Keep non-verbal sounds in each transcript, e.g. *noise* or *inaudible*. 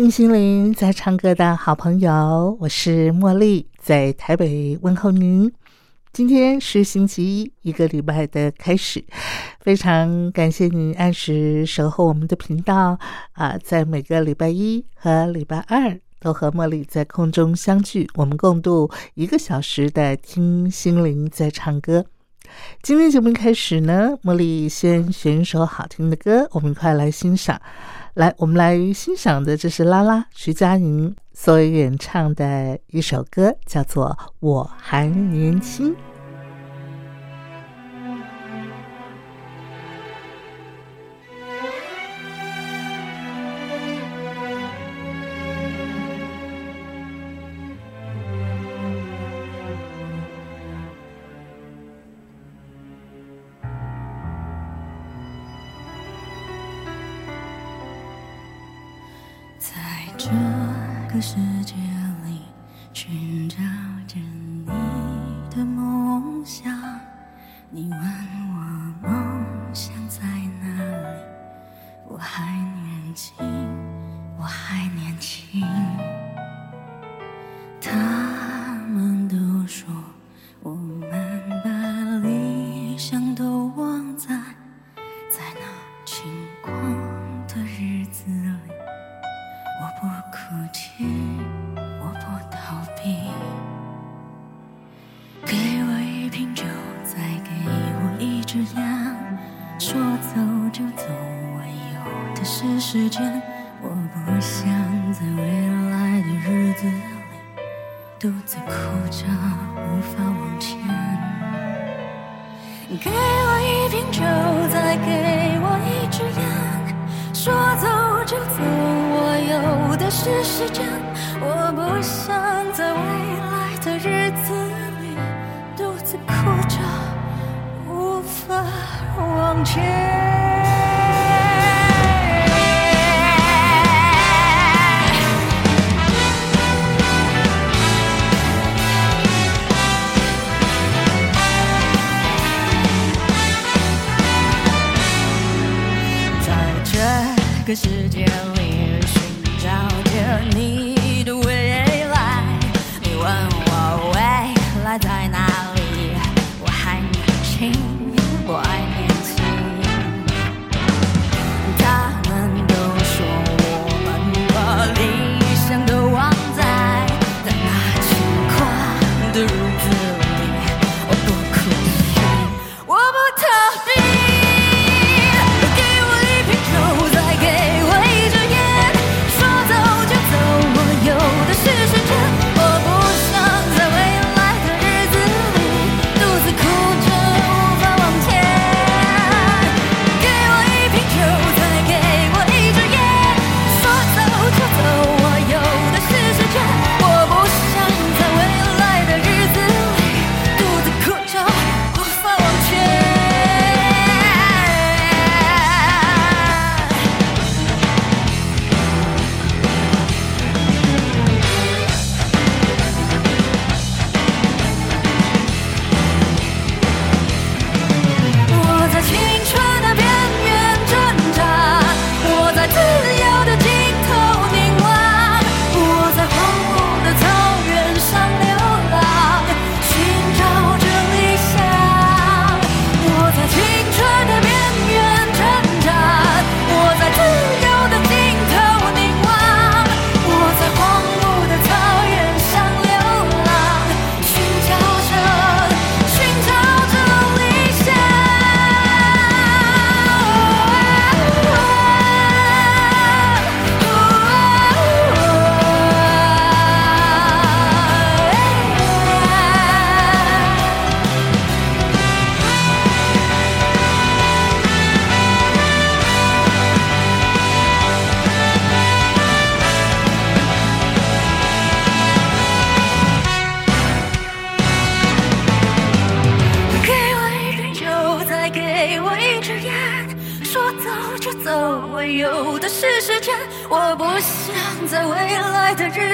听心灵在唱歌的好朋友，我是茉莉，在台北问候您。今天是星期一，一个礼拜的开始，非常感谢您按时守候我们的频道啊！在每个礼拜一和礼拜二都和茉莉在空中相聚，我们共度一个小时的听心灵在唱歌。今天节目开始呢，茉莉先选一首好听的歌，我们快来欣赏。来，我们来欣赏的这是拉拉徐佳莹所演唱的一首歌，叫做《我还年轻》。是。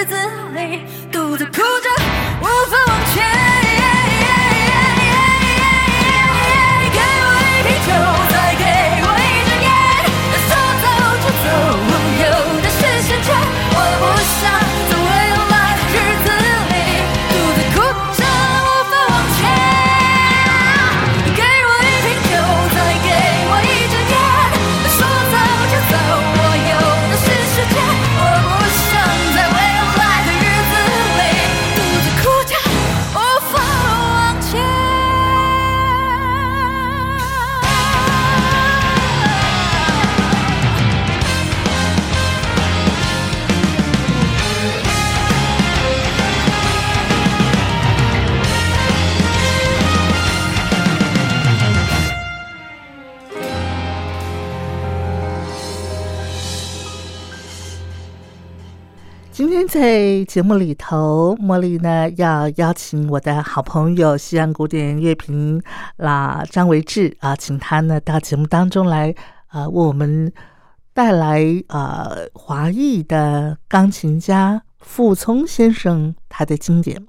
子里节目里头，茉莉呢要邀请我的好朋友西安古典乐评啦张维志啊，请他呢到节目当中来啊，为我们带来呃华裔的钢琴家傅聪先生他的经典。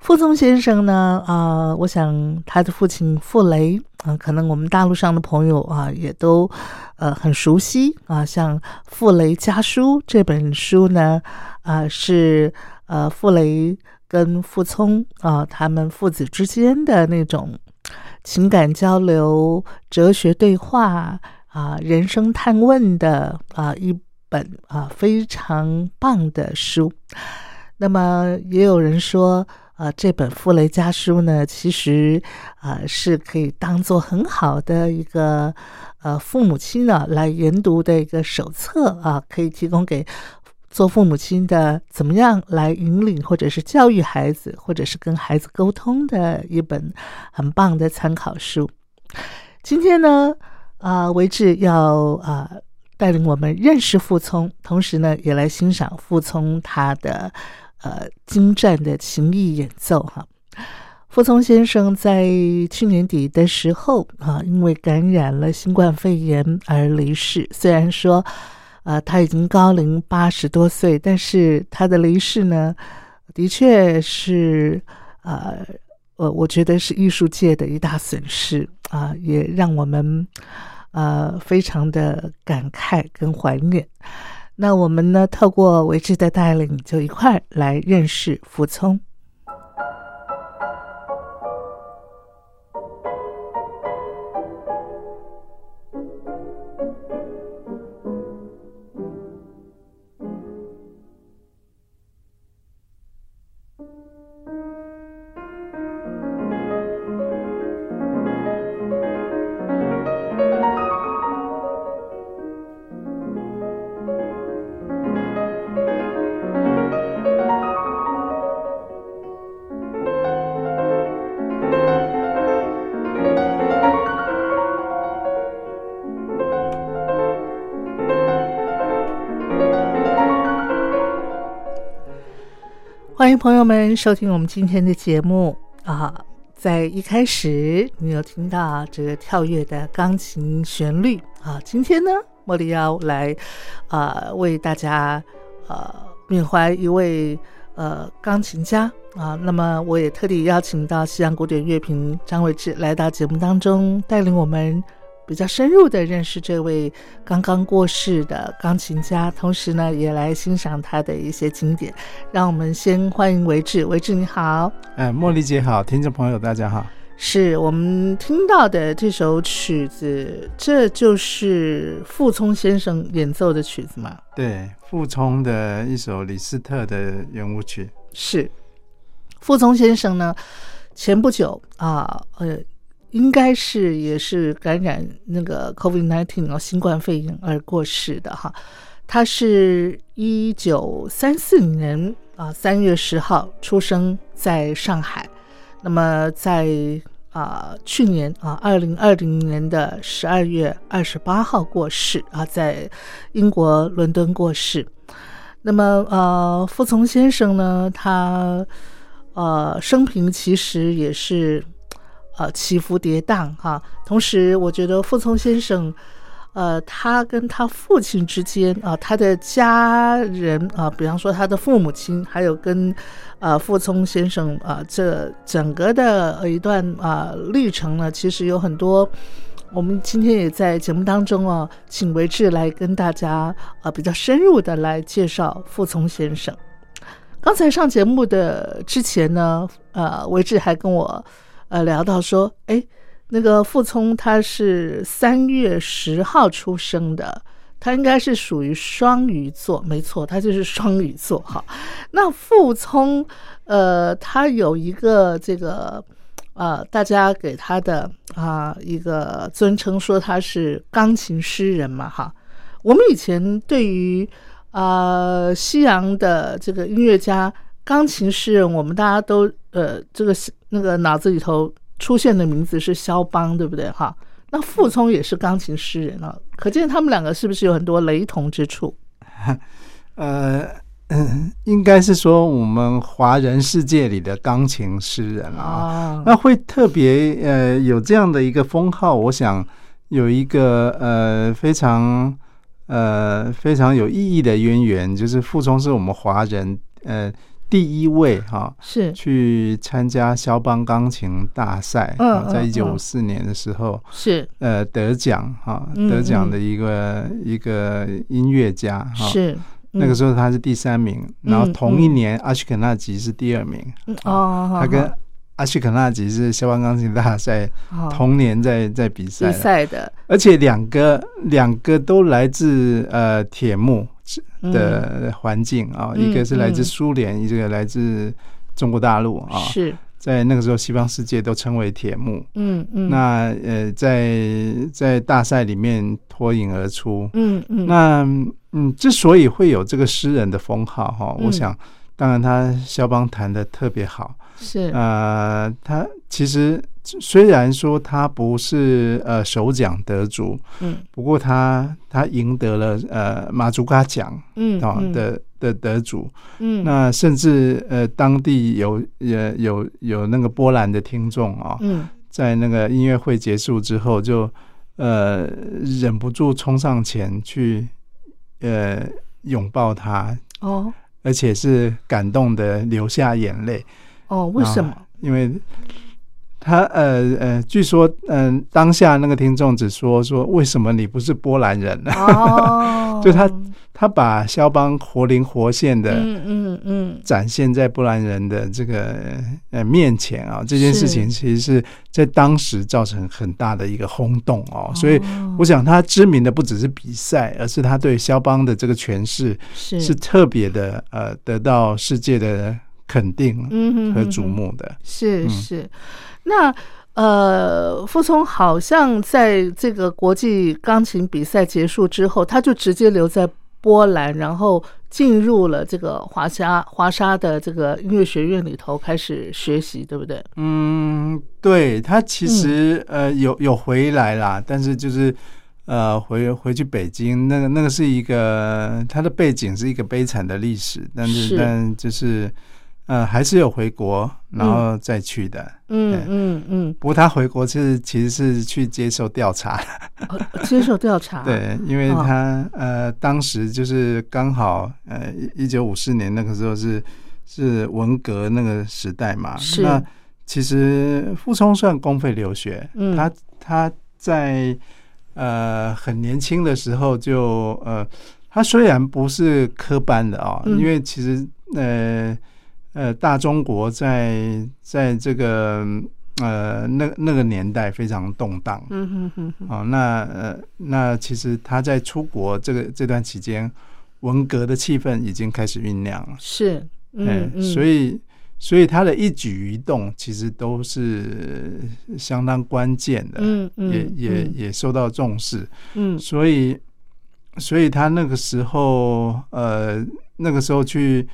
傅聪先生呢，啊、我想他的父亲傅雷啊、可能我们大陆上的朋友啊也都呃很熟悉啊，像《傅雷家书》这本书呢，啊、是呃傅雷跟傅聪啊、他们父子之间的那种情感交流、哲学对话啊、人生探问的啊一本啊非常棒的书。那么也有人说，啊，这本《傅雷家书》呢，其实啊是可以当做很好的一个呃父母亲呢来研读的一个手册啊，可以提供给做父母亲的怎么样来引领或者是教育孩子，或者是跟孩子沟通的一本很棒的参考书。今天呢，啊，维志要啊带领我们认识傅聪，同时呢，也来欣赏傅聪他的呃精湛的琴艺演奏哈。傅聪先生在去年底的时候啊，因为感染了新冠肺炎而离世。虽然说，呃，他已经高龄八十多岁，但是他的离世呢，的确是呃，我我觉得是艺术界的一大损失啊，也让我们呃非常的感慨跟怀念。那我们呢，透过维志的带领，就一块来认识傅聪。欢迎朋友们收听我们今天的节目啊！在一开始，你有听到这个跳跃的钢琴旋律啊。今天呢，茉莉要来啊为大家呃缅怀一位呃钢琴家啊。那么，我也特地邀请到西洋古典乐评张伟志来到节目当中，带领我们比较深入的认识这位刚刚过世的钢琴家，同时呢，也来欣赏他的一些经典。让我们先欢迎维志，维志你好，哎，茉莉姐好，听众朋友大家好。是我们听到的这首曲子，这就是傅聪先生演奏的曲子吗？对，傅聪的一首李斯特的圆舞曲。是，傅聪先生呢，前不久啊，呃，应该是也是感染那个 COVID-19 哦，新冠肺炎而过世的哈。他是一九三四年啊三月十号出生在上海，那么在啊去年啊二零二零年的十二月二十八号过世啊，在英国伦敦过世。那么呃，傅聪先生呢，他呃生平其实也是呃起伏跌宕哈。同时，我觉得傅聪先生。呃，他跟他父亲之间啊、他的家人啊、比方说他的父母亲，还有跟呃傅聪先生啊、这整个的一段啊、历程呢，其实有很多。我们今天也在节目当中哦，请维志来跟大家呃比较深入的来介绍傅聪先生。刚才上节目的之前呢，呃，维志还跟我呃聊到说，哎，那个傅聪他是三月十号出生的，他应该是属于双鱼座，没错，他就是双鱼座哈。那傅聪，呃，他有一个这个呃，大家给他的啊、一个尊称，说他是钢琴诗人嘛哈。我们以前对于呃西洋的这个音乐家、钢琴诗人，我们大家都呃这个那个脑子里头出现的名字是肖邦，对不对哈？那傅聪也是钢琴诗人啊，可见他们两个是不是有很多雷同之处？*laughs* 呃，嗯，应该是说我们华人世界里的钢琴诗人啊，啊，那会特别呃有这样的一个封号，我想有一个呃非常呃非常有意义的渊源，就是傅聪是我们华人呃第一位哈、是。去参加肖邦钢琴大赛，嗯啊在嗯。一九五四年的时候，是。呃得奖哈、嗯得奖的一个、一个音乐家哈。是那个时候他是第三名，然后嗯同一年阿什肯纳吉是第二名，嗯哦，他跟阿什肯纳吉是肖邦钢琴大赛哦同年在在比赛比的，赛的。而且两个两个都来自呃铁幕的环境啊，嗯一个是来自嗯。苏联，一个来自中国大陆啊，是。在那个时候西方世界都称为铁幕。嗯嗯。那呃，在在大赛里面脱颖而出。嗯嗯。那嗯，之所以会有这个诗人的封号哈，嗯。我想，当然他肖邦弹的特别好，是。呃，他其实虽然说他不是呃首奖得主，嗯。不过他他赢得了呃马祖卡奖嗯啊、嗯。的的得主，嗯。那甚至呃当地有也有有那个波兰的听众啊、嗯。在那个音乐会结束之后就呃忍不住冲上前去呃拥抱他，哦而且是感动的流下眼泪。哦为什么啊因为他呃呃，据说嗯、当下那个听众只说说为什么你不是波兰人呢？哦。*laughs* 就他他把肖邦活灵活现的嗯嗯嗯。展现在波兰人的这个呃面前啊，这件事情其实是在当时造成很大的一个轰动哦，所以哦。我想他知名的不只是比赛，而是他对肖邦的这个诠释是。是特别的呃得到世界的肯定嗯和瞩目的。嗯。是是，那呃，傅聪好像在这个国际钢琴比赛结束之后，他就直接留在波兰，然后进入了这个华沙华沙的这个音乐学院里头开始学习，对不对？嗯，对他其实、呃有有回来啦，但是就是呃回回去北京，那个那个是一个他的背景是一个悲惨的历史，但是是但就是呃还是有回国，然后再去的。嗯嗯嗯，不过他回国是其实是去接受调查，哦接受调查，，*laughs* 对，因为哦。他、呃当时就是刚好呃一九五四年那个时候是是文革那个时代嘛，是那其实傅聪算公费留学，嗯。他他在呃很年轻的时候就呃，他虽然不是科班的啊、嗯。因为其实呃呃大中国在在这个呃那那个年代非常动荡，嗯哼哼哼，哦，那呃，那其实他在出国这个这段期间，文革的气氛已经开始酝酿了，是，哎嗯嗯，所以所以他的一举一动其实都是相当关键的，嗯嗯也也嗯也受到重视，嗯。所以所以他那个时候呃那个时候去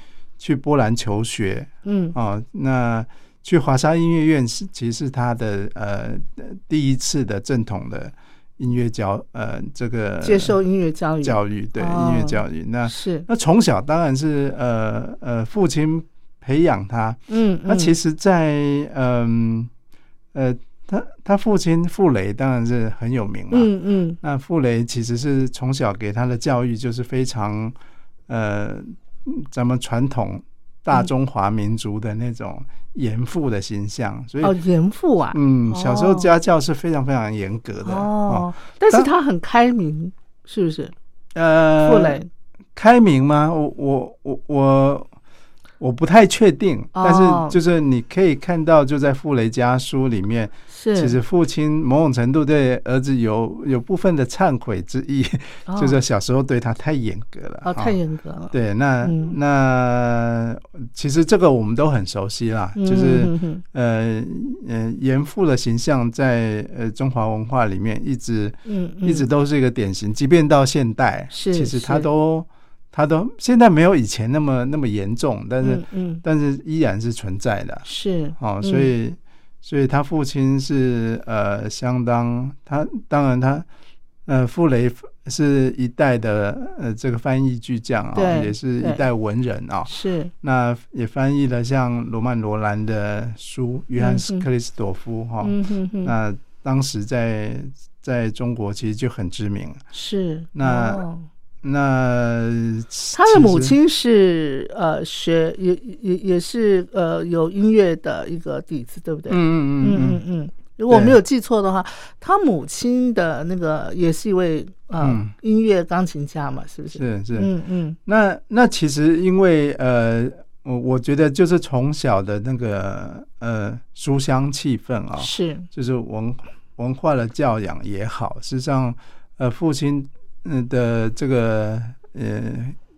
去波兰求学嗯。啊、那去华沙音乐院是其实是他的呃第一次的正统的音乐教呃这个接受音乐教育。教育对、哦音乐教育。那是，那从小当然是呃呃父亲培养他，嗯，那其实实在，嗯呃他他父亲傅雷当然是很有名嘛。嗯嗯。那傅雷其实是从小给他的教育就是非常呃，咱们传统大中华民族的那种严父的形象，所以哦，严父啊，嗯，小时候哦家教是非常非常严格的哦，但是他很开明，是不是？呃，傅雷开明吗？我我我我我不太确定，哦。但是就是你可以看到，就在傅雷家书里面，是，其实父亲某种程度对儿子有有部分的忏悔之意，哦。就是小时候对他太严格了，哦，哈。太严格了，对，那、嗯。那其实这个我们都很熟悉啦，嗯，就是嗯嗯呃呃严父的形象在呃中华文化里面一直嗯，嗯。一直都是一个典型，即便到现代，是其实他是都他都现在没有以前那么那么严重，但是、嗯嗯。但是依然是存在的。是哦，嗯。所以、所以他父亲是呃相当他当然他呃傅雷是一代的呃这个翻译巨匠啊、对也是一代文人啊、是。那也翻译了像罗曼罗兰的书《约翰克里斯朵夫》哈、嗯哼哼，那当时在在中国其实就很知名。是。那哦那他的母亲是呃学也也也是呃有音乐的一个底子，对不对？嗯嗯嗯嗯嗯嗯，如果我没有记错的话，他母亲的那个也是一位呃、嗯音乐钢琴家嘛，是不是？是是。嗯嗯那那其实因为呃，我我觉得就是从小的那个呃书香气氛啊、是就是文文化的教养也好，实际上呃父亲嗯的这个呃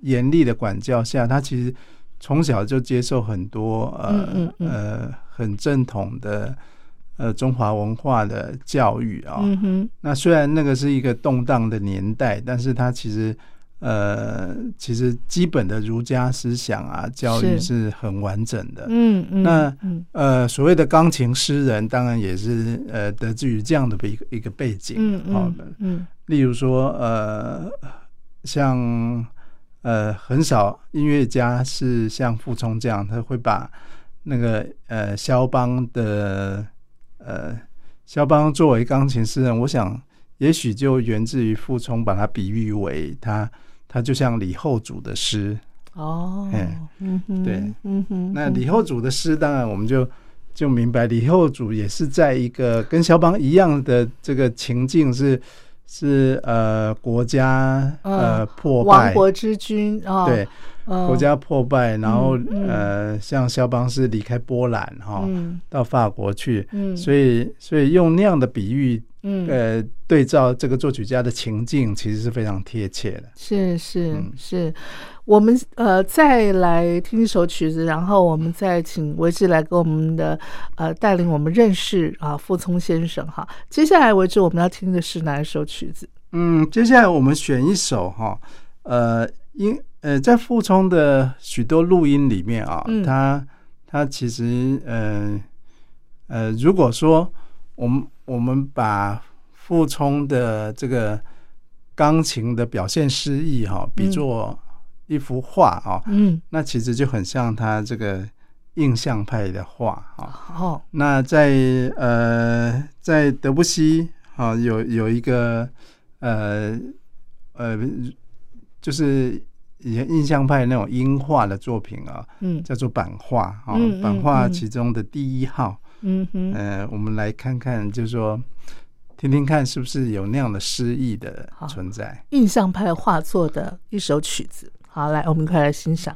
严厉的管教下，他其实从小就接受很多呃嗯嗯嗯。呃很正统的呃中华文化的教育啊、嗯那虽然那个是一个动荡的年代，但是他其实呃，其实基本的儒家思想啊，教育是是很完整的。嗯嗯那嗯呃，所谓的钢琴诗人，当然也是呃得自于这样的一个一个背景。嗯好嗯嗯例如说呃，像呃很少音乐家是像傅聪这样，他会把那个呃肖邦的呃肖邦作为钢琴诗人，我想也许就源自于傅聪把他比喻为他他就像李后主的诗。哦哎嗯哼对。嗯哼那李后主的诗，当然我们就就明白，李后主也是在一个跟肖邦一样的这个情境是是呃国家呃嗯破败，亡国之君啊，对嗯国家破败，然后呃像肖邦是离开波兰哈、嗯。到法国去，嗯。所以所以用那样的比喻嗯呃对照这个作曲家的情境，其实是非常贴切的。是是嗯是，我们呃再来听一首曲子，然后我们再请维志来给我们的呃带领我们认识啊傅聪先生哈。接下来维志我们要听的是哪一首曲子？嗯，接下来我们选一首哈，呃，因呃，在傅聪的许多录音里面啊，嗯他他其实呃呃，如果说我们我们把傅聪的这个钢琴的表现诗意哈，比作一幅画啊，嗯，那其实就很像他这个印象派的画啊。哦，那在呃，在德布西啊，有有一个呃呃，就是以前印象派那种音画的作品啊，嗯。叫做版画啊版画嗯。其中的第一号，嗯哼，呃，我们来看看，就是说听听看是不是有那样的诗意的存在。印象派画作的一首曲子。好，来，我们快来欣赏。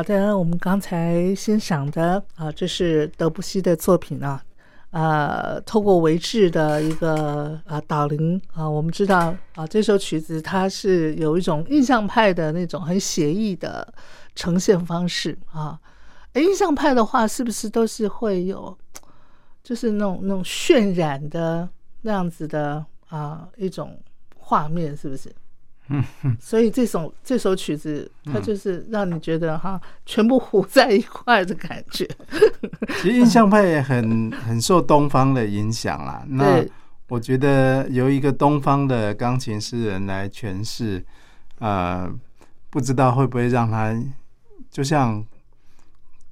好的，我们刚才欣赏的啊，这是德布西的作品啊，呃，透过维治的一个啊导聆啊，我们知道啊，这首曲子它是有一种印象派的那种很写意的呈现方式啊。诶印象派的话，是不是都是会有，就是那种那种渲染的那样子的啊一种画面，是不是？嗯，所以这首这首曲子，它就是让你觉得哈，全部糊在一块的感觉。其实印象派也很很受东方的影响啦。*laughs* 那我觉得由一个东方的钢琴诗人来诠释，呃，不知道会不会让他就像。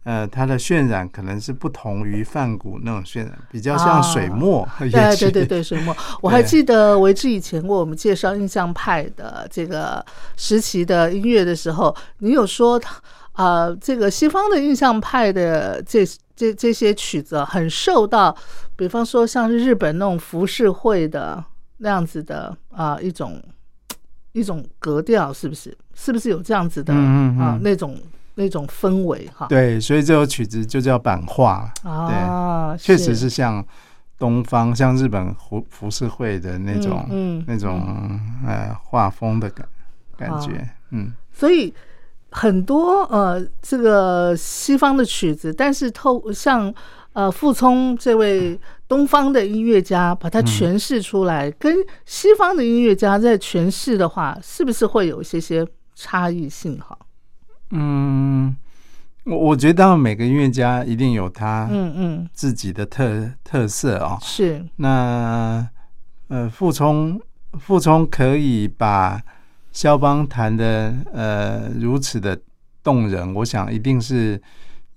呃，它的渲染可能是不同于梵谷那种渲染，比较像水墨。*laughs* 对对对对，水 *laughs* 墨。我还记得维志以前为我们介绍印象派的这个时期的音乐的时候，你有说啊，这个西方的印象派的这这这些曲子很受到，比方说像是日本那种浮世绘的那样子的啊一种一种格调，是不是？是不是有这样子的啊那种？那种氛围哈，对，所以这首曲子就叫版画。啊，确实是像东方，像日本服服饰会的那种，嗯，那种呃画风的感感觉，嗯，所以很多呃这个西方的曲子，但是透像呃傅聪这位东方的音乐家把它诠释出来，跟西方的音乐家在诠释的话，是不是会有一些些差异性哈？嗯，我我觉得每个音乐家一定有他嗯嗯自己的特特色哦。是那呃，傅聪傅聪可以把肖邦弹的呃如此的动人，我想一定是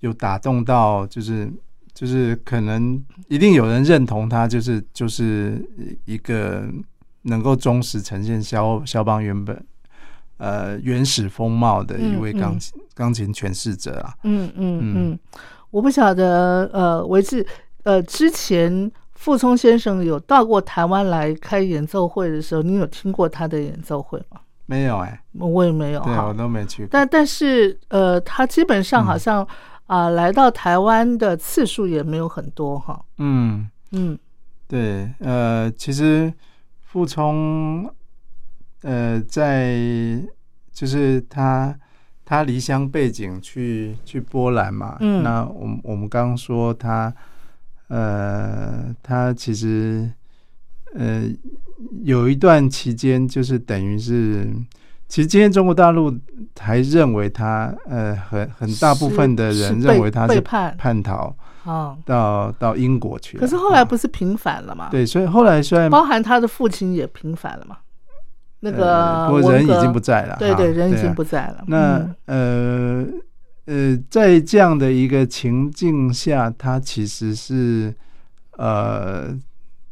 有打动到，就是就是可能一定有人认同他，就是就是一个能够忠实呈现肖肖邦原本。呃，原始风貌的一位钢琴钢琴诠释者啊，嗯嗯嗯，我不晓得，呃，维志，呃，之前傅聪先生有到过台湾来开演奏会的时候，你有听过他的演奏会吗？没有哎、我也没有对我都没去过。但但是呃，他基本上嗯好像啊、来到台湾的次数也没有很多哈。嗯，嗯。对，呃，其实傅聪，呃，在就是他他离乡背景去去波兰嘛，嗯那我们我们刚刚说他，呃，他其实呃有一段期间就是等于是。其实今天中国大陆还认为他，呃，很很大部分的人认为他是叛叛逃啊，到到英国去。可是后来啊不是平反了嘛？，对，所以后来虽然包含他的父亲也平反了嘛？那个呃不过人已经不在了，哈对对，人已啊经不在了。那嗯呃呃，在这样的一个情境下，他其实是呃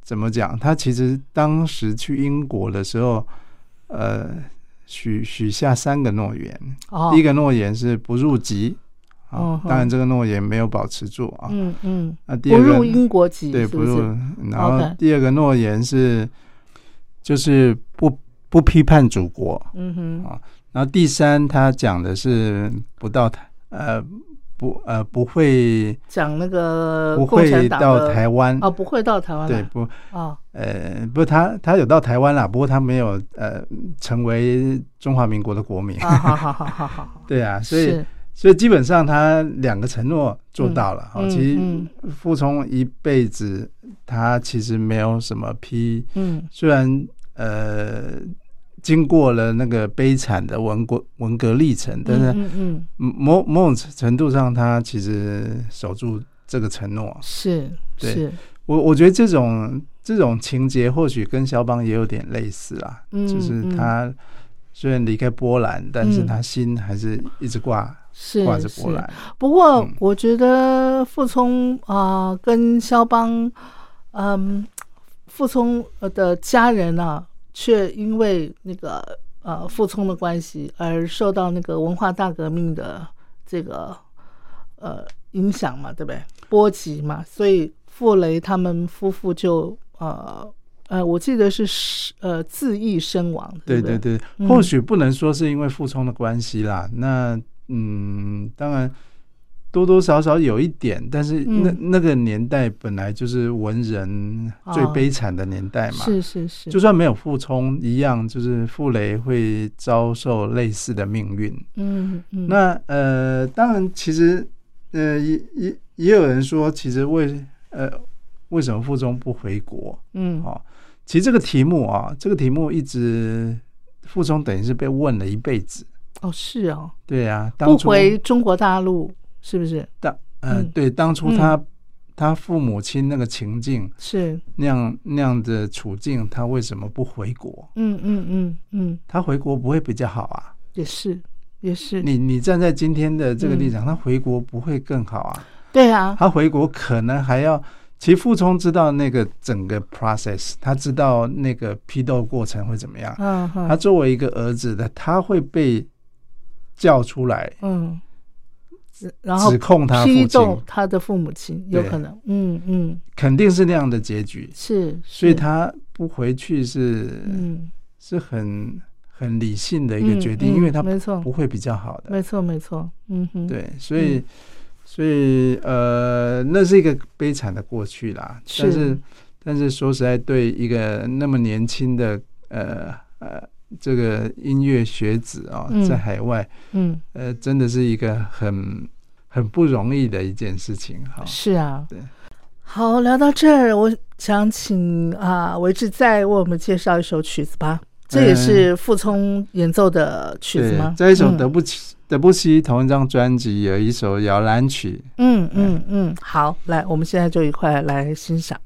怎么讲？他其实当时去英国的时候，呃，许许下三个诺言。哦，第一个诺言是不入籍啊嗯，哼当然这个诺言没有保持住啊。嗯嗯，那第二个不入英国籍，对，不入。然后第二个诺言是就是不不批判祖国。嗯哼，啊然后第三，他讲的是不到台呃不呃不会讲那个不会到台湾。哦，不会到台湾对不哦，呃不他他有到台湾啦，不过他没有呃成为中华民国的国民。啊，好好好好好，*laughs* 对啊，所以所以基本上他两个承诺做到了。哦，嗯其嗯。实傅聪一辈子他其实没有什么批，嗯。虽然呃经过了那个悲惨的文革文革历程，但是。某某种程度上，他其实守住这个承诺。是对是，我我觉得这种这种情节或许跟肖邦也有点类似啊，嗯就是他虽然离开波兰，但是嗯他心还是一直挂是挂着波是兰。不过嗯我觉得傅聪啊、跟肖邦，嗯，傅聪的家人啊，却因为那个呃傅聪的关系而受到那个文化大革命的这个呃影响嘛，对不对？波及嘛，所以傅雷他们夫妇就呃呃，我记得是是呃自缢身亡，不对对对，嗯或许不能说是因为傅聪的关系啦。那嗯，当然多多少少有一点，但是那、嗯那个年代本来就是文人最哦悲惨的年代嘛。是是是，就算没有傅聪一样，就是傅雷会遭受类似的命运。嗯嗯，那呃，当然，其实呃，也也也有人说，其实为呃为什么傅聪不回国？嗯哦，其实这个题目啊，这个题目一直傅聪等于是被问了一辈子。哦是哦。对啊，不回中国大陆，是不是？当呃、嗯对，当初他、他父母亲那个情境是，那样那样的处境，他为什么不回国？嗯嗯嗯嗯，他回国不会比较好啊？也是，也是，你你站在今天的这个立嗯场，他回国不会更好啊？对啊，他回国可能还要，其实傅聪知道那个整个 process，他知道那个批斗过程会怎么样。嗯他嗯作为一个儿子的，他会被叫出来嗯，然后指控他批父亲，斗他的父母亲，有可能，嗯嗯，肯定是那样的结局。是，所以，他不回去是、嗯，是很很理性的一个决定，嗯因为他没错。不会比较好的。没错没错，嗯哼，，对，所以、所以呃，那是一个悲惨的过去啦。但是但是说实在，对一个那么年轻的呃呃这个音乐学子啊、嗯在海外嗯，呃，真的是一个很很不容易的一件事情哈。是啊，对。好，聊到这儿，我想请啊维志再为我们介绍一首曲子吧。这也是傅聪演奏的曲子对吗？，这一首嗯德布西、德布西同一张专辑有一首摇篮曲，嗯嗯嗯，好，来，我们现在就一块来欣赏。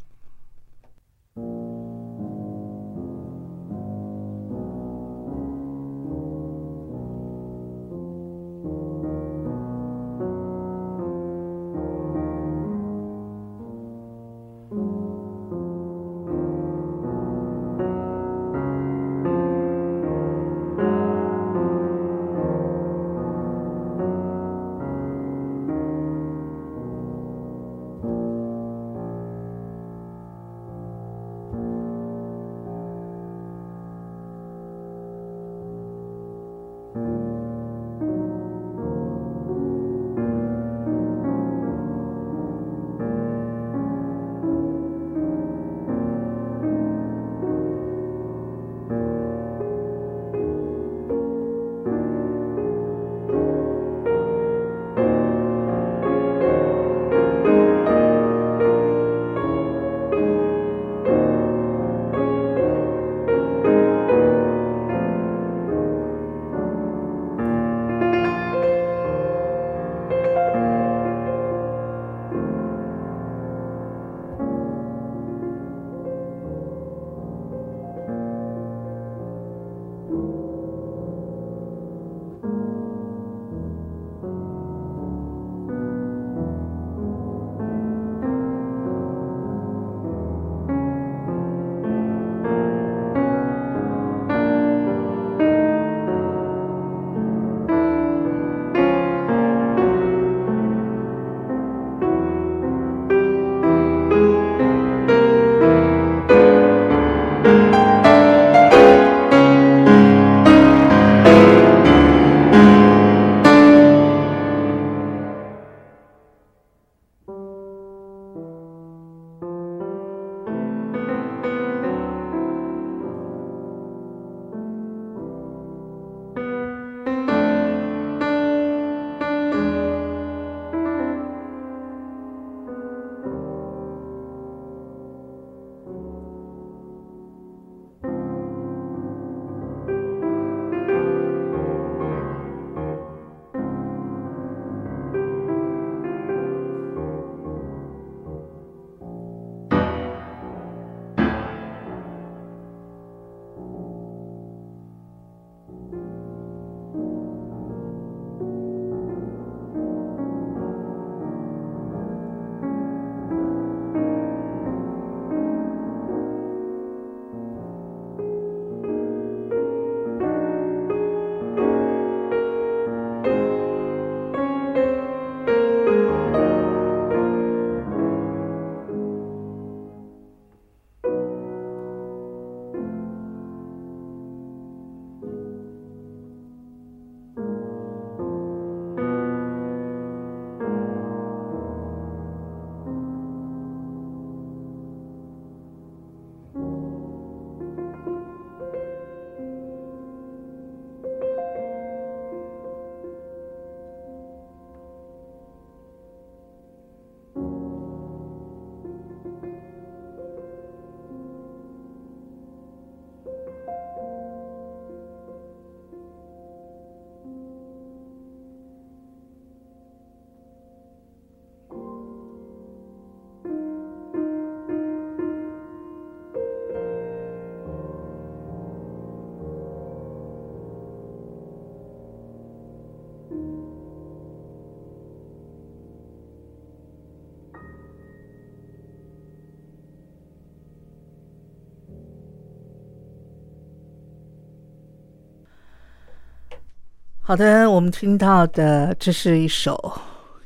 好的，我们听到的这是一首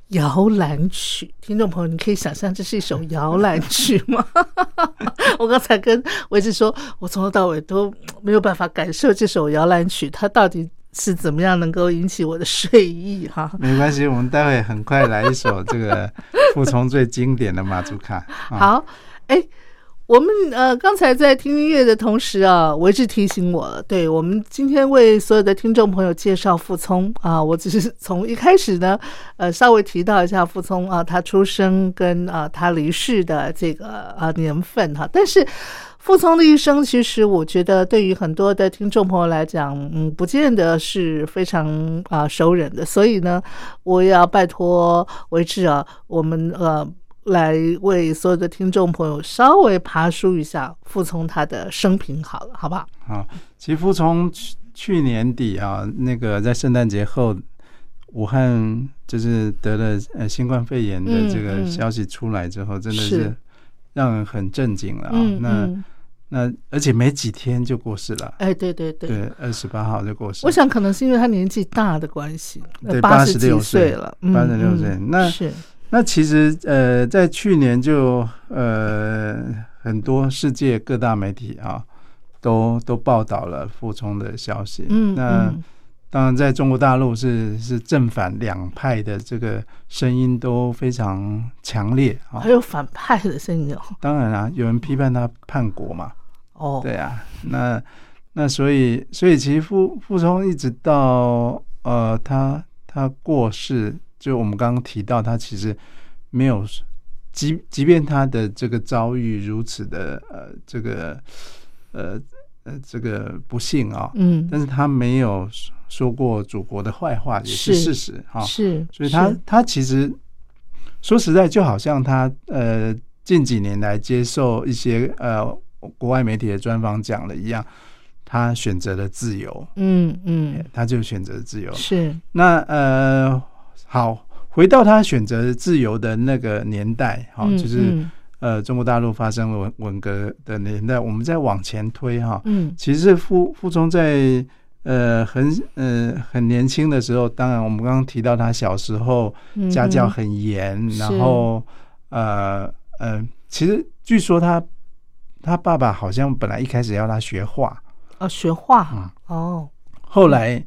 摇篮曲，听众朋友，你可以想象这是一首摇篮曲吗？*laughs* 我刚才跟维志说，我从头到尾都没有办法感受这首摇篮曲，它到底是怎么样能够引起我的睡意哈？没关系，我们待会很快来一首这个傅聪最经典的马祖卡。*laughs* 啊好，哎。我们呃，刚才在听音乐的同时啊，维志提醒我，对我们今天为所有的听众朋友介绍傅聪啊，我只是从一开始呢，呃，稍微提到一下傅聪啊，他出生跟啊他离世的这个啊年份哈，但是傅聪的一生，其实我觉得对于很多的听众朋友来讲，嗯，不见得是非常啊熟稔的，所以呢，我也要拜托维志啊，我们呃。来为所有的听众朋友稍微爬梳一下傅聪他的生平好了，好不好？好，其实傅聪去去年底啊，那个在圣诞节后，武汉就是得了呃新冠肺炎的这个消息出来之后，真的是让人很震惊了啊。那那而且没几天就过世了。哎，对对对，对，二十八号就过世。我想可能是因为他年纪大的关系，对，八十六岁了，八十六岁。那是。那其实呃，在去年就呃很多世界各大媒体啊，都都报道了傅聪的消息。嗯，那当然在中国大陆是是正反两派的这个声音都非常强烈啊。还有反派的声音哦。当然啊，有人批判他叛国嘛。哦，对啊，那那所以所以其实傅傅聪一直到呃他他过世。就我们刚刚提到，他其实没有，即即便他的这个遭遇如此的呃，这个呃呃这个不幸啊，嗯，但是他没有说过祖国的坏话，也是事实哈。是，所以他他其实说实在，就好像他呃近几年来接受一些呃国外媒体的专访讲了一样。他选择了自由，嗯嗯，他就选择自由。是，那呃。好，回到他选择自由的那个年代，哈，就是呃，中国大陆发生文文革的年代，我们再往前推哈，嗯，其实傅傅聪在呃很呃很年轻的时候，当然我们刚刚提到他小时候家教很严，然后呃呃，其实据说他他爸爸好像本来一开始要他学画，哦，学画，哦，后来。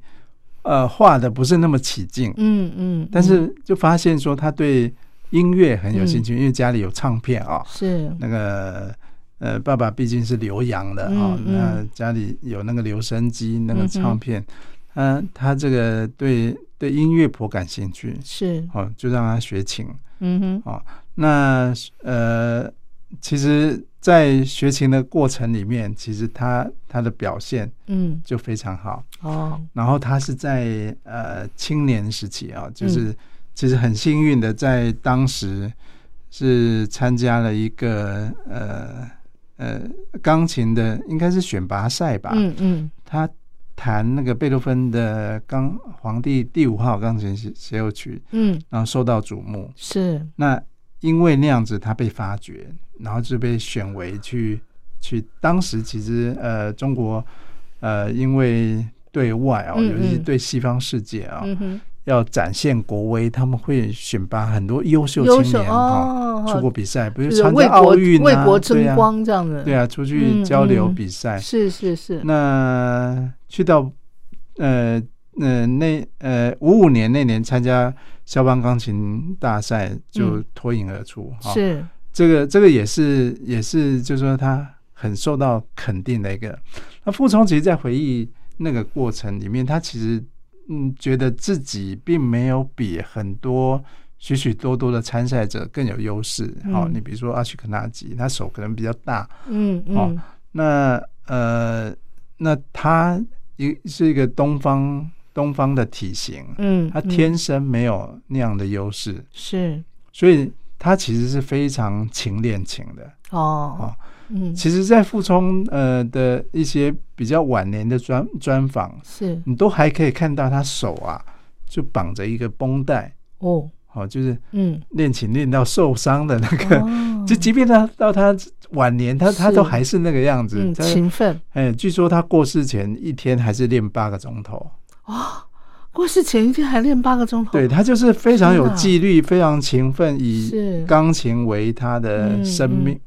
呃，画的不是那么起劲，嗯嗯，但是就发现说他对音乐很有兴趣，因为家里有唱片啊，是。那个呃，爸爸毕竟是留洋的啊，那家里有那个留声机，那个唱片，嗯，他这个对对音乐颇感兴趣，是。哦，就让他学琴，嗯哼，哦，那呃。其实，在学琴的过程里面，其实他他的表现，嗯，就非常好哦。然后他是在呃青年时期啊，就是其实很幸运的，在当时是参加了一个呃呃钢琴的，应该是选拔赛吧。嗯嗯。他弹那个贝多芬的钢皇帝第五号钢琴协协奏曲，嗯，然后受到瞩目。是。那因为那样子，他被发掘。然后就被选为去去，当时其实呃，中国呃，因为对外啊，尤其是对西方世界啊，要展现国威，他们会选拔很多优秀青年哈，出国比赛，比如参加奥运啊，为国争光这样的，对啊，出去交流比赛，是是是。那去到呃呃那呃五五年那年参加肖邦钢琴大赛，就脱颖而出，是。这个这个也是也是，就是说他很受到肯定的一个。那傅聪其实，在回忆那个过程里面，他其实嗯，觉得自己并没有比很多许许多多的参赛者更有优势。好，你比如说阿曲克纳吉，他手可能比较大，嗯嗯，那呃，那他一是一个东方东方的体型，嗯，他天生没有那样的优势，是，所以。他其实是非常勤练琴的。哦，嗯，其实，在傅聪呃的一些比较晚年的专专访，是。你都还可以看到他手啊，就绑着一个绷带。哦，好，就是嗯，练琴练到受伤的那个，*laughs* 就即便他到他晚年，他他都还是那个样子，勤奋。哎，据说他过世前一天还是练八个钟头啊。过世前一天还练八个钟头，对他就是非常有纪律，非常勤奋，以钢琴为他的嗯生命，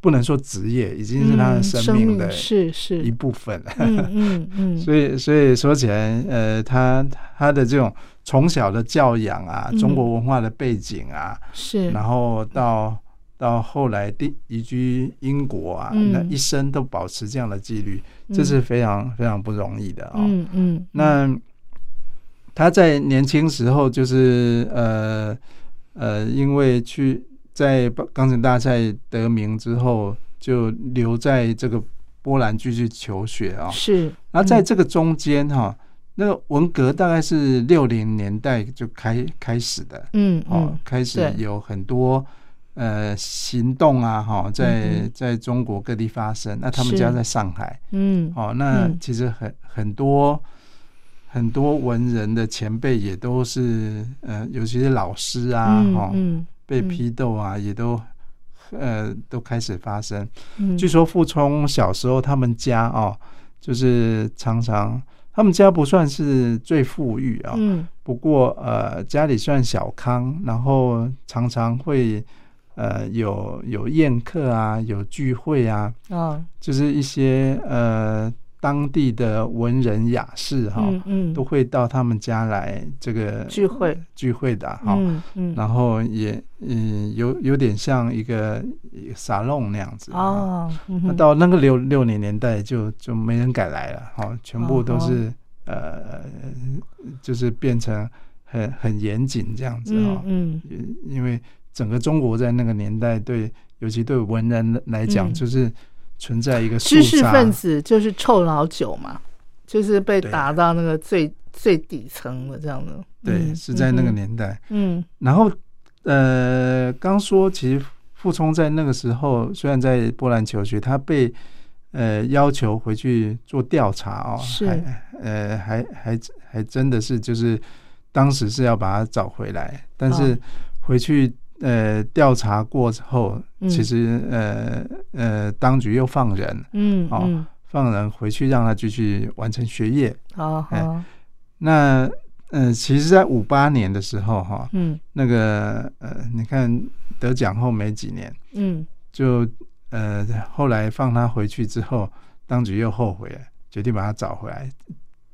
不能说职业，已经是他的嗯生命的是是。一部分。嗯嗯嗯，*laughs* 所以，所以说起来，呃，他他的这种从小的教养啊，嗯。中国文化的背景啊，是，然后到到后来定移居英国啊，嗯。那一生都保持这样的纪律，这是非常非常不容易的啊、嗯嗯，那他在年轻时候就是呃呃，因为去在钢琴大赛得名之后，就留在这个波兰继续求学啊。是，然后在这个中间哈、那个文革大概是六零年代就开开始的嗯哦嗯，开始有很多。呃，行动啊，哈，在嗯在中国各地发生。那他们家在上海，嗯哦，那嗯其实很很多很多文人的前辈也都是呃，尤其是老师啊，哈、嗯被嗯批斗啊，也都呃都开始发生。嗯，据说傅聪小时候他们家哦，就是常常他们家不算是最富裕啊、嗯。不过呃家里算小康，然后常常会呃有有宴客啊，有聚会啊，啊就是一些呃当地的文人雅士哈、嗯嗯。都会到他们家来这个聚会。聚会的哈、嗯嗯。然后也嗯有有点像一个沙龙那样子哦，嗯那到那个六六零年代就就没人敢来了哈、全部都哦是、呃就是变成很很严谨这样子哈、嗯。因因为整个中国在那个年代对，尤其对文人来讲，嗯。就是存在一个知识分子就是臭老九嘛，就是被打到那个最最底层的这样的，对，嗯是在那个，嗯年代。嗯。然后呃，刚说其实傅聪在那个时候虽然在波兰求学，他被呃要求回去做调查哦，是。还呃还还还真的是就是当时是要把他找回来，但是哦回去呃调查过之后，嗯。其实呃呃当局又放人，哦嗯。哦，放人回去让他继续完成学业。哦那呃，其实，在五八年的时候哈，嗯。那个呃，你看得奖后没几年，嗯。就呃后来放他回去之后，当局又后悔了，决定把他找回来，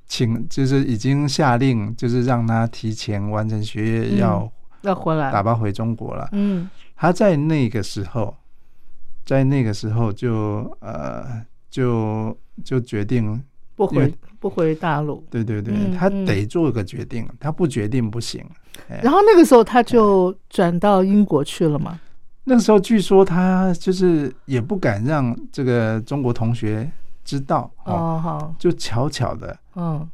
请就是已经下令，就是让他提前完成学业，嗯。要要回来，打包回中国了。嗯。他在那个时候，在那个时候就呃就就决定，不回不回大陆，对对对，嗯他嗯。得做个决定，他不决定不行。哎。然后那个时候他就转到英国去了嘛，那个时候据说他就是也不敢让这个中国同学知道哦，哦好，就悄悄的嗯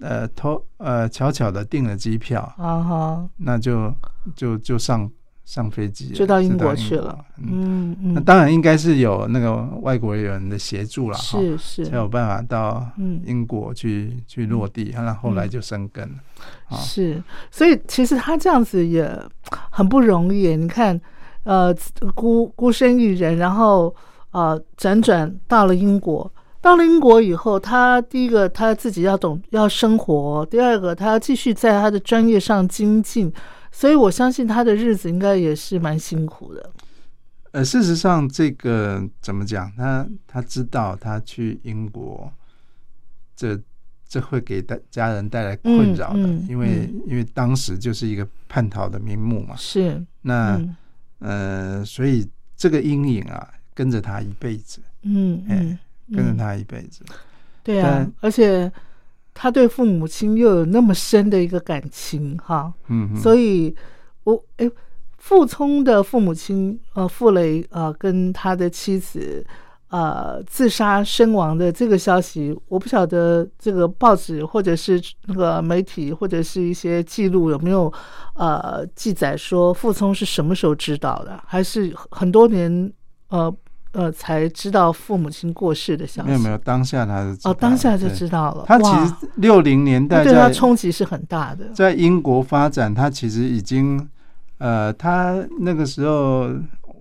呃偷呃巧巧的订了机票，啊哈，那就就就上上飞机了，就到英国去了，嗯，嗯嗯，那当然应该是有那个外国人的协助了哈，是。是才有办法到嗯。英国去、去落地，那后来就生根了。啊。是，所以其实他这样子也很不容易。你看，呃，孤孤身一人，然后呃，辗转到了英国。到了英国以后，他第一个他自己要懂要生活，第二个他要继续在他的专业上精进，所以我相信他的日子应该也是蛮辛苦的。呃，事实上，这个怎么讲？他他知道他去英国，这这会给大家人带来困扰的，嗯嗯因为、因为当时就是一个叛逃的名目嘛。是，那、嗯呃，所以这个阴影啊，跟着他一辈子，嗯嗯，跟着嗯。他一辈子。对啊，而且他对父母亲又有那么深的一个感情哈，嗯，所以我哎，傅聪的父母亲呃，傅雷呃，跟他的妻子呃自杀身亡的这个消息，我不晓得这个报纸或者是那个媒体或者是一些记录有没有呃记载说傅聪是什么时候知道的，还是很多年呃呃才知道父母亲过世的消息？没有没有，当下他是知道哦，当下就知道了。他其实六零年代对他冲击是很大的。在英国发展，他其实已经，呃，他那个时候，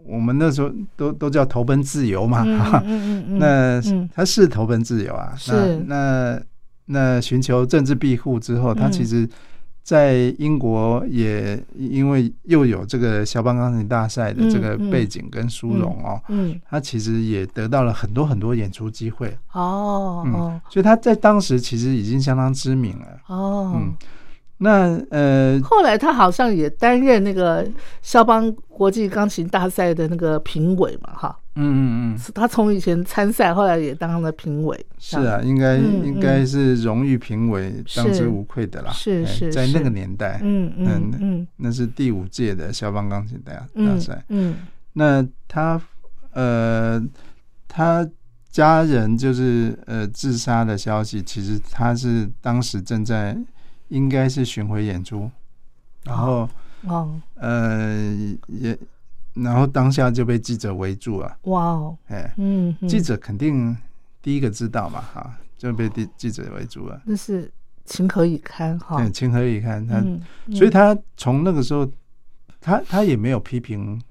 我们那时候都都叫投奔自由嘛，嗯哈、嗯嗯嗯，那、嗯 *laughs* 他是投奔自由啊，是。那那那寻求政治庇护之后，他嗯其实，在英国也因为又有这个肖邦钢琴大赛的这个背景跟殊荣哦，嗯，他其实也得到了很多很多演出机会，嗯哦。嗯所以他在当时其实已经相当知名了。哦，嗯，那呃，后来他好像也担任那个肖邦国际钢琴大赛的那个评委嘛，哈，嗯嗯嗯，他从以前参赛，后来也当了评委。是啊，应该、嗯应该是荣誉评委，当之无愧的啦。是哎是是在那个年代，嗯嗯嗯嗯。那是第五届的肖邦钢琴大大嗯赛。嗯。那他呃，他家人就是呃自杀的消息，其实他是当时正在应该是巡回演出，然后、哦呃也然后当下就被记者围住了，哇哦哎，嗯，嗯记者肯定第一个知道嘛，哈，就被记记者围住了。那是情何以堪哈对，。情何以堪？他，嗯，所以他从那个时候，他他也没有批评，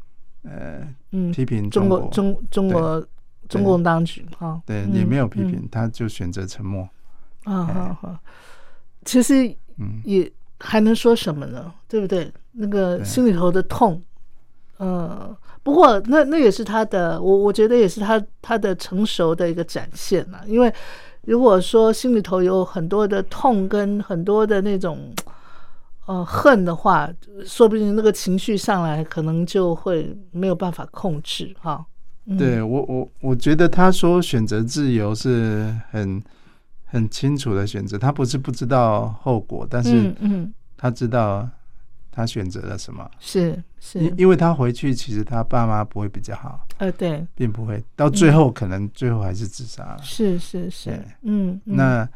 呃，嗯，批评中国，中中国中共当局哈，对，嗯也没有批评，他就选择沉默。啊哈哈。其实嗯，也还能说什么呢？对不对？那个心里头的痛，呃，不过那那也是他的，我我觉得也是他他的成熟的一个展现啦。因为如果说心里头有很多的痛跟很多的那种呃恨的话，说不定那个情绪上来，可能就会没有办法控制哈。嗯对我我我觉得他说选择自由是很很清楚的选择，他不是不知道后果，但是嗯嗯，他知道他选择了什么。是因是，因为他回去，其实他爸妈不会比较好，呃，对，并不会到最后可能最后还是自杀了。是是是，嗯，嗯。那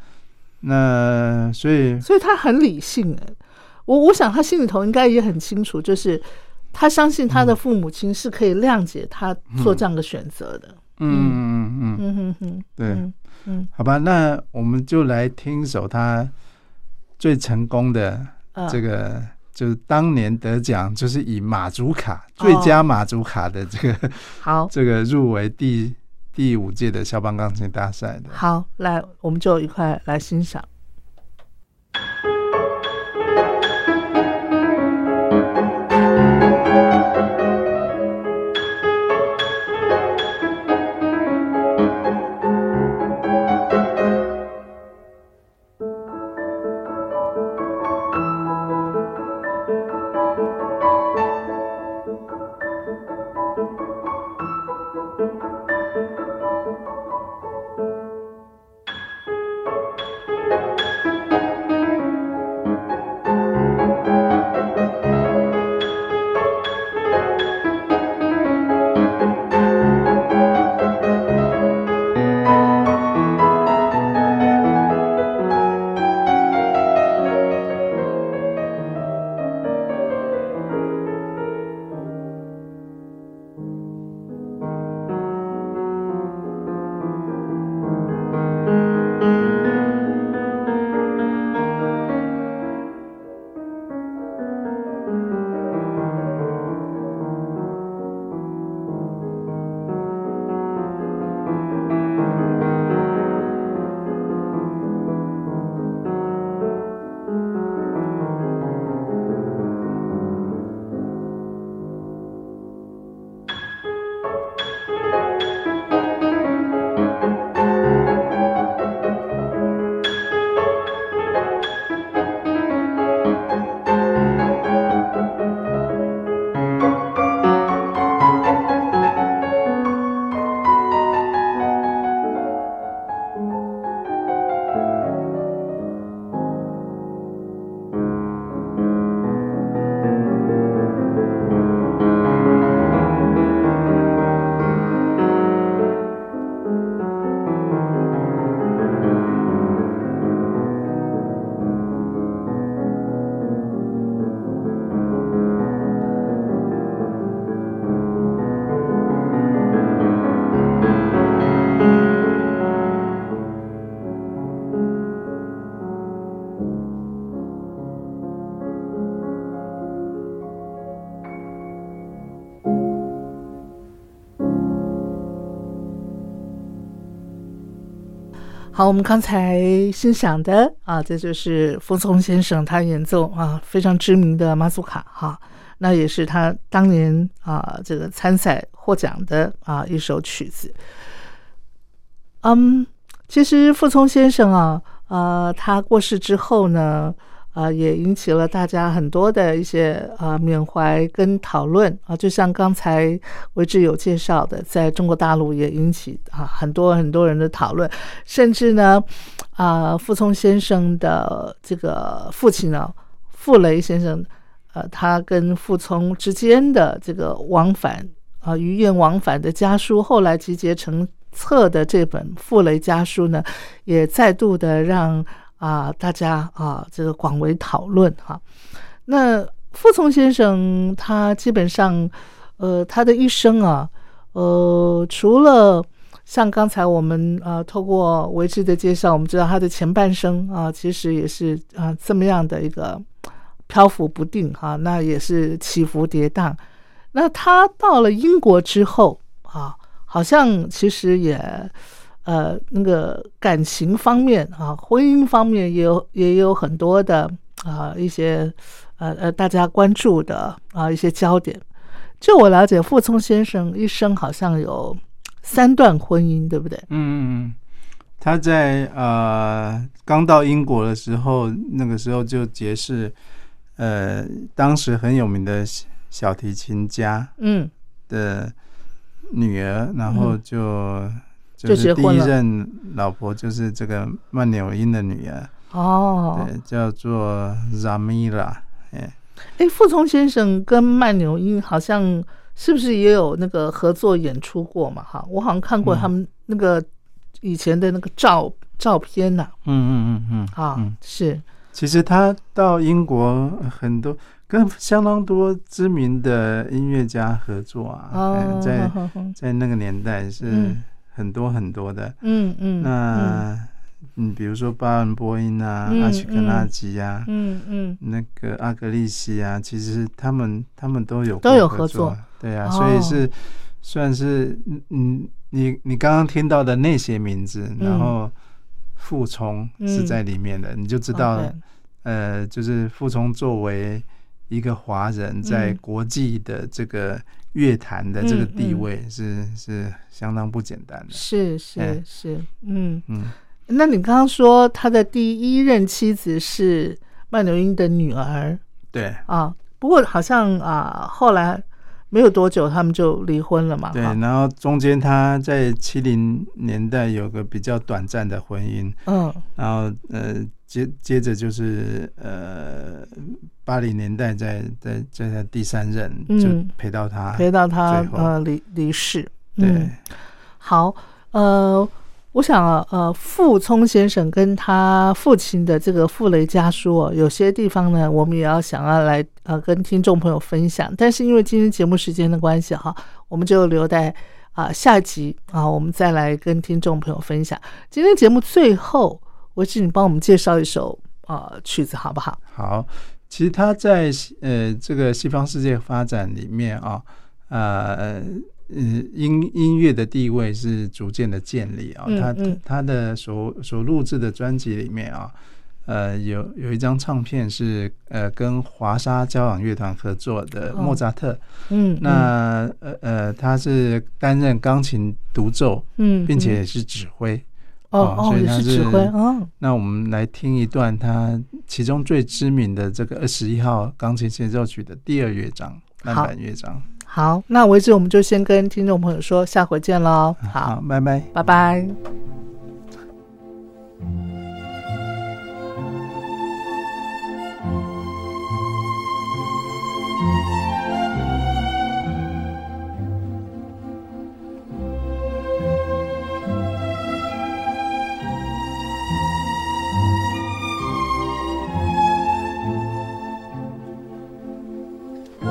那所以所以他很理性哎，我我想他心里头应该也很清楚，就是他相信他的父母亲是可以谅解他做这样的选择的。嗯嗯嗯嗯，嗯哼哼，对，嗯嗯好吧，那我们就来听一首他最成功的呃这个，就是当年得奖，就是以马祖卡最佳马祖卡的这个、*laughs* 好这个入围第第五届的肖邦钢琴大赛的。好，来我们就一块来欣赏。好，我们刚才欣赏的啊，这就是傅聪先生他演奏啊非常知名的马祖卡哈，那也是他当年啊这个参赛获奖的啊一首曲子。嗯，其实傅聪先生啊，呃，他过世之后呢。啊，也引起了大家很多的一些啊缅怀跟讨论啊，就像刚才为之有介绍的，在中国大陆也引起啊很多很多人的讨论，甚至呢，啊傅聪先生的这个父亲呢，傅雷先生，呃，他跟傅聪之间的这个往返啊余愿往返的家书，后来集结成册的这本《傅雷家书》呢，也再度的让。啊，大家啊，这个广为讨论哈。那傅聪先生他基本上，呃，他的一生啊，呃，除了像刚才我们啊透过维之的介绍，我们知道他的前半生啊，其实也是啊这么样的一个漂浮不定哈，那也是起伏跌宕。那他到了英国之后啊，好像其实也。呃，那个感情方面啊，婚姻方面也有也有很多的啊一些呃呃大家关注的啊一些焦点。就我了解，傅聪先生一生好像有三段婚姻，对不对？嗯嗯嗯。他在呃刚到英国的时候，那个时候就结识呃当时很有名的小提琴家嗯的女儿，然后就。就是第一任老婆就是这个曼纽因的女儿哦，对，叫做 Zamira。哎，哎，傅聪先生跟曼纽因好像是不是也有那个合作演出过嘛？哈，我好像看过他们那个以前的那个照照片呐。嗯嗯嗯嗯，啊，是。其实他到英国很多跟相当多知名的音乐家合作啊，在在那个年代是。很多很多的，嗯嗯，那嗯，比如说巴恩波音啊，阿奇克纳吉啊，嗯嗯，那个阿格利西啊，其实他们他们都有都有合作，对啊，所以是算是嗯，你你刚刚听到的那些名字，然后傅聪是在里面的，你就知道，呃，就是傅聪作为一个华人，在国际的这个。乐坛的这个地位是是相当不简单的，是是是，嗯嗯。那你刚刚说他的第一任妻子是曼纽因的女儿，对啊。不过好像啊，后来没有多久他们就离婚了嘛。对，然后中间他在七零年代有个比较短暂的婚姻，嗯，然后呃。接接着就是呃，八零年代在在在他第三任就陪到他陪到他呃离离世。对，好呃，我想啊呃，傅聪先生跟他父亲的这个傅雷家书哦，有些地方呢，我们也要想要来呃跟听众朋友分享。但是因为今天节目时间的关系哈，我们就留在啊下集啊，我们再来跟听众朋友分享。今天节目最后。我请你帮我们介绍一首呃曲子好不好？好，其实他在呃这个西方世界发展里面啊，呃音音乐的地位是逐渐的建立啊。他他的所所录制的专辑里面啊，呃有有一张唱片是呃跟华沙交响乐团合作的莫扎特，嗯，那呃呃他是担任钢琴独奏，嗯，并且也是指挥。哦哦，也是指挥哦。那我们来听一段他其中最知名的这个二十一号钢琴协奏曲的第二乐章，慢板乐章。好，那为止我们就先跟听众朋友说，下回见喽。好，拜拜，拜拜。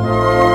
Música